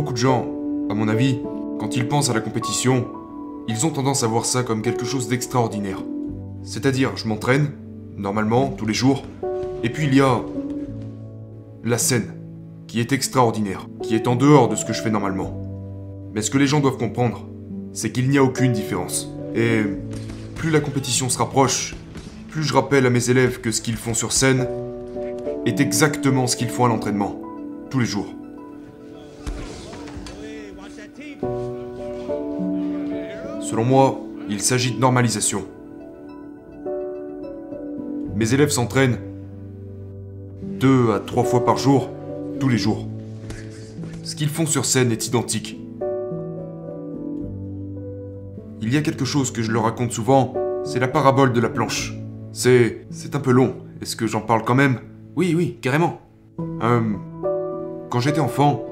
Beaucoup de gens, à mon avis, quand ils pensent à la compétition, ils ont tendance à voir ça comme quelque chose d'extraordinaire. C'est-à-dire, je m'entraîne, normalement, tous les jours, et puis il y a la scène, qui est extraordinaire, qui est en dehors de ce que je fais normalement. Mais ce que les gens doivent comprendre, c'est qu'il n'y a aucune différence. Et plus la compétition se rapproche, plus je rappelle à mes élèves que ce qu'ils font sur scène est exactement ce qu'ils font à l'entraînement, tous les jours. Selon moi, il s'agit de normalisation. Mes élèves s'entraînent deux à trois fois par jour, tous les jours. Ce qu'ils font sur scène est identique. Il y a quelque chose que je leur raconte souvent, c'est la parabole de la planche. C'est. c'est un peu long. Est-ce que j'en parle quand même? Oui, oui, carrément. Euh, quand j'étais enfant,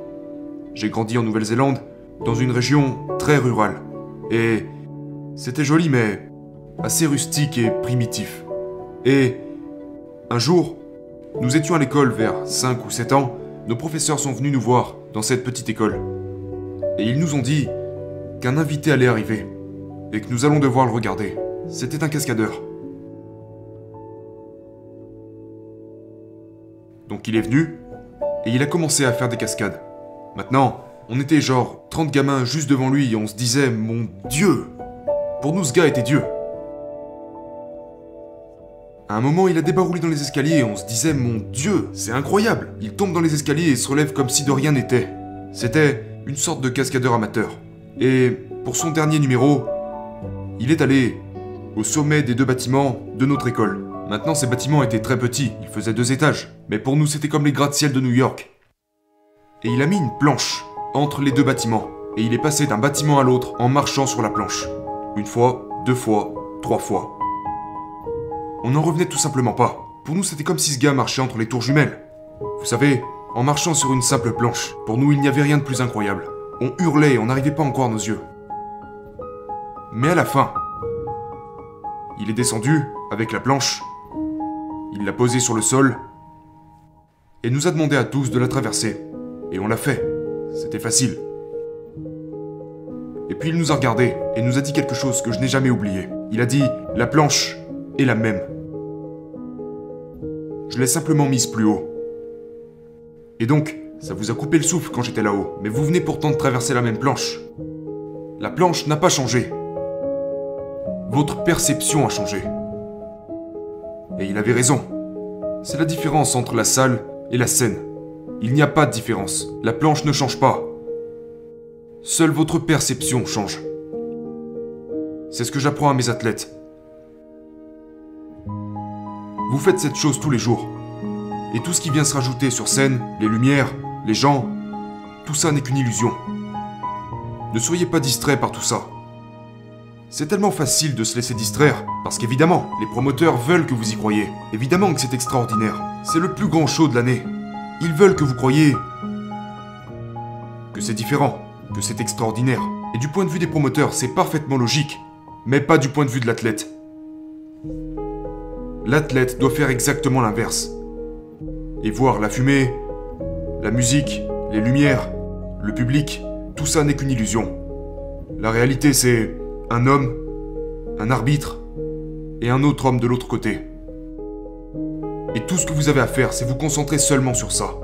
j'ai grandi en Nouvelle-Zélande, dans une région très rurale. Et c'était joli, mais assez rustique et primitif. Et un jour, nous étions à l'école vers 5 ou 7 ans, nos professeurs sont venus nous voir dans cette petite école. Et ils nous ont dit qu'un invité allait arriver et que nous allons devoir le regarder. C'était un cascadeur. Donc il est venu et il a commencé à faire des cascades. Maintenant, on était genre 30 gamins juste devant lui et on se disait Mon Dieu Pour nous, ce gars était Dieu. À un moment, il a débaroulé dans les escaliers et on se disait Mon Dieu, c'est incroyable Il tombe dans les escaliers et se relève comme si de rien n'était. C'était une sorte de cascadeur amateur. Et pour son dernier numéro, il est allé au sommet des deux bâtiments de notre école. Maintenant, ces bâtiments étaient très petits, ils faisaient deux étages, mais pour nous, c'était comme les gratte-ciel de New York. Et il a mis une planche entre les deux bâtiments, et il est passé d'un bâtiment à l'autre en marchant sur la planche. Une fois, deux fois, trois fois. On n'en revenait tout simplement pas. Pour nous, c'était comme si ce gars marchait entre les tours jumelles. Vous savez, en marchant sur une simple planche, pour nous, il n'y avait rien de plus incroyable. On hurlait et on n'arrivait pas encore à nos yeux. Mais à la fin, il est descendu avec la planche, il l'a posée sur le sol, et nous a demandé à tous de la traverser. Et on l'a fait. C'était facile. Et puis il nous a regardé et nous a dit quelque chose que je n'ai jamais oublié. Il a dit La planche est la même. Je l'ai simplement mise plus haut. Et donc, ça vous a coupé le souffle quand j'étais là-haut, mais vous venez pourtant de traverser la même planche. La planche n'a pas changé. Votre perception a changé. Et il avait raison. C'est la différence entre la salle et la scène. Il n'y a pas de différence. La planche ne change pas. Seule votre perception change. C'est ce que j'apprends à mes athlètes. Vous faites cette chose tous les jours. Et tout ce qui vient se rajouter sur scène, les lumières, les gens, tout ça n'est qu'une illusion. Ne soyez pas distrait par tout ça. C'est tellement facile de se laisser distraire, parce qu'évidemment, les promoteurs veulent que vous y croyez. Évidemment que c'est extraordinaire. C'est le plus grand show de l'année. Ils veulent que vous croyiez que c'est différent, que c'est extraordinaire. Et du point de vue des promoteurs, c'est parfaitement logique, mais pas du point de vue de l'athlète. L'athlète doit faire exactement l'inverse. Et voir la fumée, la musique, les lumières, le public, tout ça n'est qu'une illusion. La réalité, c'est un homme, un arbitre et un autre homme de l'autre côté. Et tout ce que vous avez à faire, c'est vous concentrer seulement sur ça.